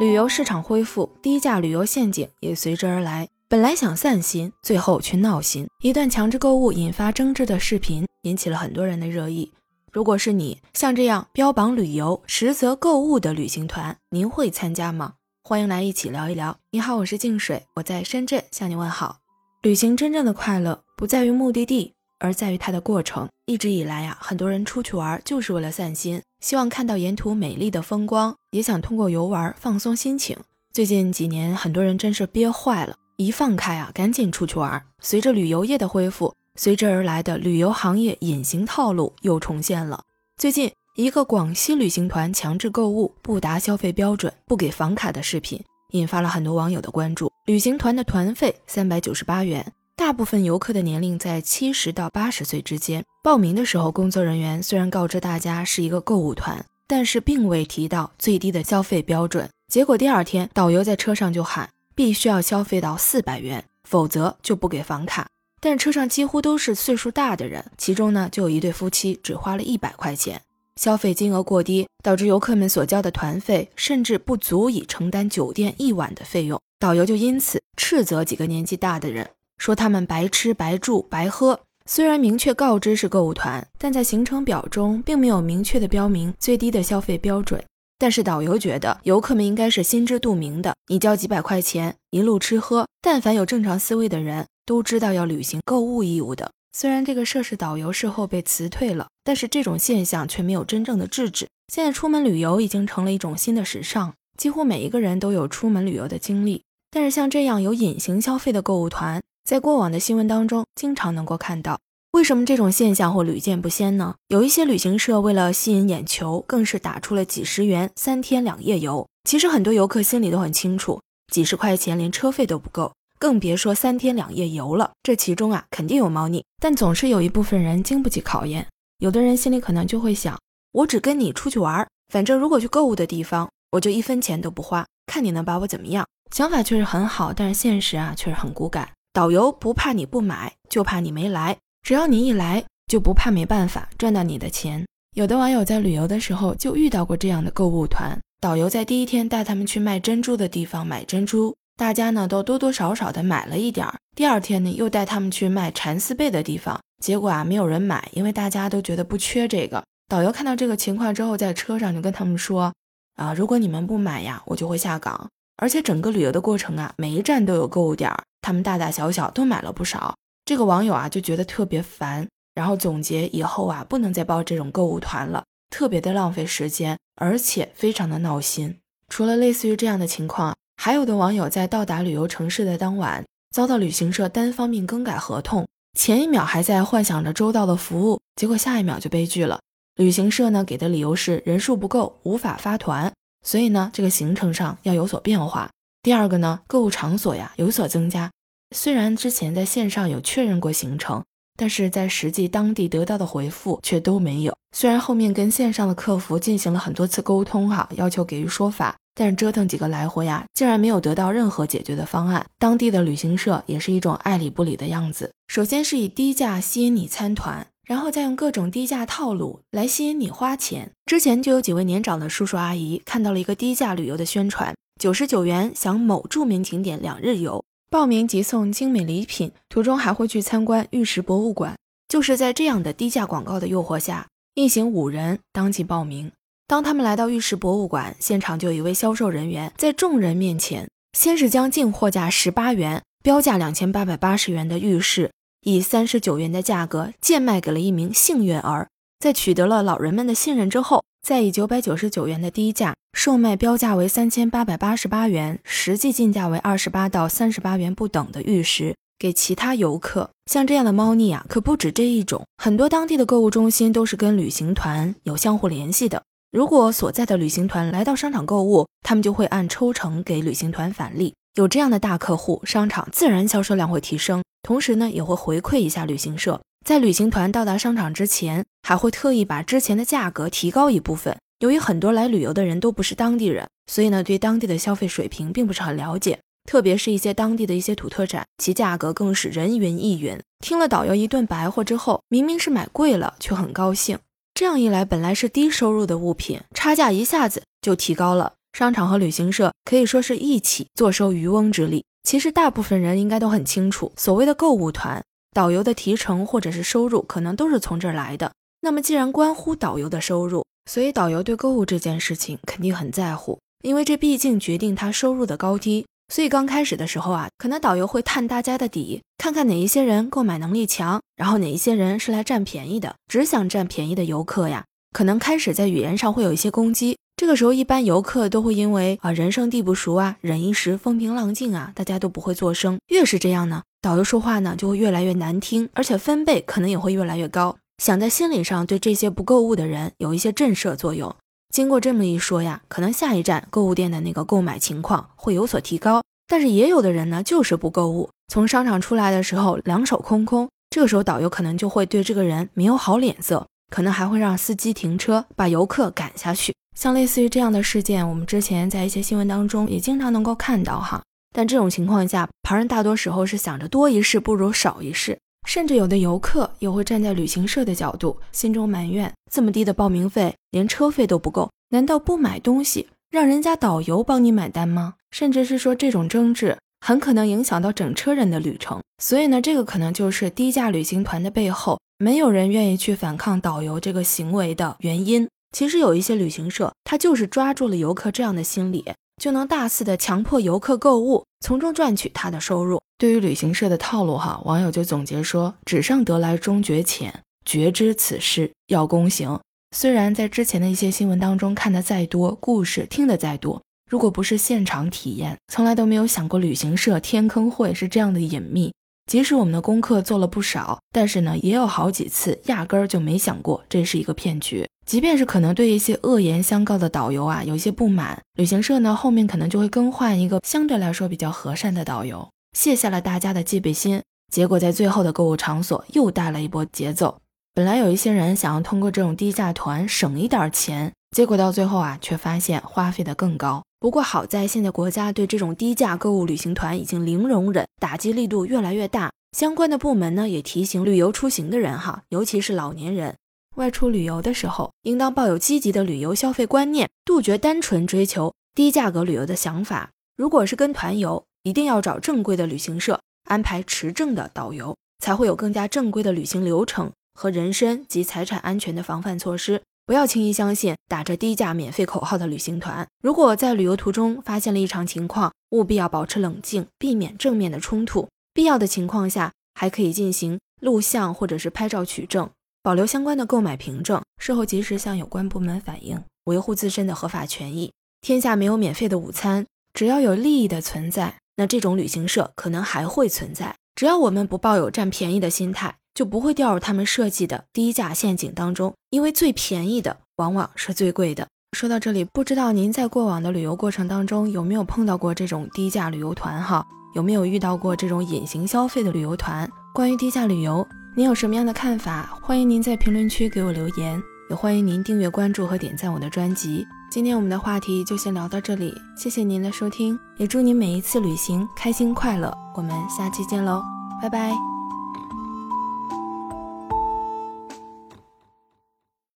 旅游市场恢复，低价旅游陷阱也随之而来。本来想散心，最后却闹心。一段强制购物引发争执的视频，引起了很多人的热议。如果是你，像这样标榜旅游实则购物的旅行团，您会参加吗？欢迎来一起聊一聊。你好，我是静水，我在深圳向你问好。旅行真正的快乐不在于目的地，而在于它的过程。一直以来呀，很多人出去玩就是为了散心，希望看到沿途美丽的风光，也想通过游玩放松心情。最近几年，很多人真是憋坏了，一放开啊，赶紧出去玩。随着旅游业的恢复。随之而来的旅游行业隐形套路又重现了。最近，一个广西旅行团强制购物、不达消费标准、不给房卡的视频，引发了很多网友的关注。旅行团的团费三百九十八元，大部分游客的年龄在七十到八十岁之间。报名的时候，工作人员虽然告知大家是一个购物团，但是并未提到最低的消费标准。结果第二天，导游在车上就喊，必须要消费到四百元，否则就不给房卡。但车上几乎都是岁数大的人，其中呢就有一对夫妻只花了一百块钱，消费金额过低，导致游客们所交的团费甚至不足以承担酒店一晚的费用。导游就因此斥责几个年纪大的人，说他们白吃白住白喝。虽然明确告知是购物团，但在行程表中并没有明确的标明最低的消费标准。但是导游觉得游客们应该是心知肚明的，你交几百块钱一路吃喝，但凡有正常思维的人。都知道要履行购物义务的。虽然这个涉事导游事后被辞退了，但是这种现象却没有真正的制止。现在出门旅游已经成了一种新的时尚，几乎每一个人都有出门旅游的经历。但是像这样有隐形消费的购物团，在过往的新闻当中经常能够看到。为什么这种现象会屡见不鲜呢？有一些旅行社为了吸引眼球，更是打出了几十元三天两夜游。其实很多游客心里都很清楚，几十块钱连车费都不够。更别说三天两夜游了，这其中啊肯定有猫腻，但总是有一部分人经不起考验。有的人心里可能就会想，我只跟你出去玩，反正如果去购物的地方，我就一分钱都不花，看你能把我怎么样。想法确实很好，但是现实啊却是很骨感。导游不怕你不买，就怕你没来。只要你一来，就不怕没办法赚到你的钱。有的网友在旅游的时候就遇到过这样的购物团，导游在第一天带他们去卖珍珠的地方买珍珠。大家呢都多多少少的买了一点儿，第二天呢又带他们去卖蚕丝被的地方，结果啊没有人买，因为大家都觉得不缺这个。导游看到这个情况之后，在车上就跟他们说：“啊，如果你们不买呀，我就会下岗。而且整个旅游的过程啊，每一站都有购物点儿，他们大大小小都买了不少。”这个网友啊就觉得特别烦，然后总结以后啊不能再报这种购物团了，特别的浪费时间，而且非常的闹心。除了类似于这样的情况。还有的网友在到达旅游城市的当晚，遭到旅行社单方面更改合同，前一秒还在幻想着周到的服务，结果下一秒就悲剧了。旅行社呢给的理由是人数不够，无法发团，所以呢这个行程上要有所变化。第二个呢购物场所呀有所增加，虽然之前在线上有确认过行程，但是在实际当地得到的回复却都没有。虽然后面跟线上的客服进行了很多次沟通哈，要求给予说法。但是折腾几个来回呀，竟然没有得到任何解决的方案。当地的旅行社也是一种爱理不理的样子。首先是以低价吸引你参团，然后再用各种低价套路来吸引你花钱。之前就有几位年长的叔叔阿姨看到了一个低价旅游的宣传，九十九元享某著名景点两日游，报名即送精美礼品，途中还会去参观玉石博物馆。就是在这样的低价广告的诱惑下，一行五人当即报名。当他们来到玉石博物馆现场，就有一位销售人员在众人面前，先是将进货价十八元、标价两千八百八十元的玉石，以三十九元的价格贱卖给了一名幸运儿。在取得了老人们的信任之后，再以九百九十九元的低价售卖标价为三千八百八十八元、实际进价为二十八到三十八元不等的玉石给其他游客。像这样的猫腻啊，可不止这一种，很多当地的购物中心都是跟旅行团有相互联系的。如果所在的旅行团来到商场购物，他们就会按抽成给旅行团返利。有这样的大客户，商场自然销售量会提升，同时呢也会回馈一下旅行社。在旅行团到达商场之前，还会特意把之前的价格提高一部分。由于很多来旅游的人都不是当地人，所以呢对当地的消费水平并不是很了解，特别是一些当地的一些土特产，其价格更是人云亦云。听了导游一顿白话之后，明明是买贵了，却很高兴。这样一来，本来是低收入的物品，差价一下子就提高了。商场和旅行社可以说是一起坐收渔翁之利。其实大部分人应该都很清楚，所谓的购物团，导游的提成或者是收入，可能都是从这儿来的。那么既然关乎导游的收入，所以导游对购物这件事情肯定很在乎，因为这毕竟决定他收入的高低。所以刚开始的时候啊，可能导游会探大家的底，看看哪一些人购买能力强，然后哪一些人是来占便宜的，只想占便宜的游客呀，可能开始在语言上会有一些攻击。这个时候，一般游客都会因为啊人生地不熟啊，忍一时风平浪静啊，大家都不会作声。越是这样呢，导游说话呢就会越来越难听，而且分贝可能也会越来越高，想在心理上对这些不购物的人有一些震慑作用。经过这么一说呀，可能下一站购物店的那个购买情况会有所提高。但是也有的人呢，就是不购物，从商场出来的时候两手空空。这个时候导游可能就会对这个人没有好脸色，可能还会让司机停车，把游客赶下去。像类似于这样的事件，我们之前在一些新闻当中也经常能够看到哈。但这种情况下，旁人大多时候是想着多一事不如少一事，甚至有的游客也会站在旅行社的角度，心中埋怨：这么低的报名费，连车费都不够，难道不买东西？让人家导游帮你买单吗？甚至是说这种争执很可能影响到整车人的旅程。所以呢，这个可能就是低价旅行团的背后，没有人愿意去反抗导游这个行为的原因。其实有一些旅行社，他就是抓住了游客这样的心理，就能大肆的强迫游客购物，从中赚取他的收入。对于旅行社的套路，哈，网友就总结说：“纸上得来终觉浅，绝知此事要躬行。”虽然在之前的一些新闻当中看的再多，故事听得再多，如果不是现场体验，从来都没有想过旅行社天坑会是这样的隐秘。即使我们的功课做了不少，但是呢，也有好几次压根儿就没想过这是一个骗局。即便是可能对一些恶言相告的导游啊有一些不满，旅行社呢后面可能就会更换一个相对来说比较和善的导游，卸下了大家的戒备心。结果在最后的购物场所又带了一波节奏。本来有一些人想要通过这种低价团省一点钱，结果到最后啊，却发现花费的更高。不过好在现在国家对这种低价购物旅行团已经零容忍，打击力度越来越大。相关的部门呢也提醒旅游出行的人哈，尤其是老年人，外出旅游的时候，应当抱有积极的旅游消费观念，杜绝单纯追求低价格旅游的想法。如果是跟团游，一定要找正规的旅行社，安排持证的导游，才会有更加正规的旅行流程。和人身及财产安全的防范措施，不要轻易相信打着低价免费口号的旅行团。如果在旅游途中发现了异常情况，务必要保持冷静，避免正面的冲突。必要的情况下，还可以进行录像或者是拍照取证，保留相关的购买凭证，事后及时向有关部门反映，维护自身的合法权益。天下没有免费的午餐，只要有利益的存在，那这种旅行社可能还会存在。只要我们不抱有占便宜的心态。就不会掉入他们设计的低价陷阱当中，因为最便宜的往往是最贵的。说到这里，不知道您在过往的旅游过程当中有没有碰到过这种低价旅游团？哈，有没有遇到过这种隐形消费的旅游团？关于低价旅游，您有什么样的看法？欢迎您在评论区给我留言，也欢迎您订阅关注和点赞我的专辑。今天我们的话题就先聊到这里，谢谢您的收听，也祝您每一次旅行开心快乐。我们下期见喽，拜拜。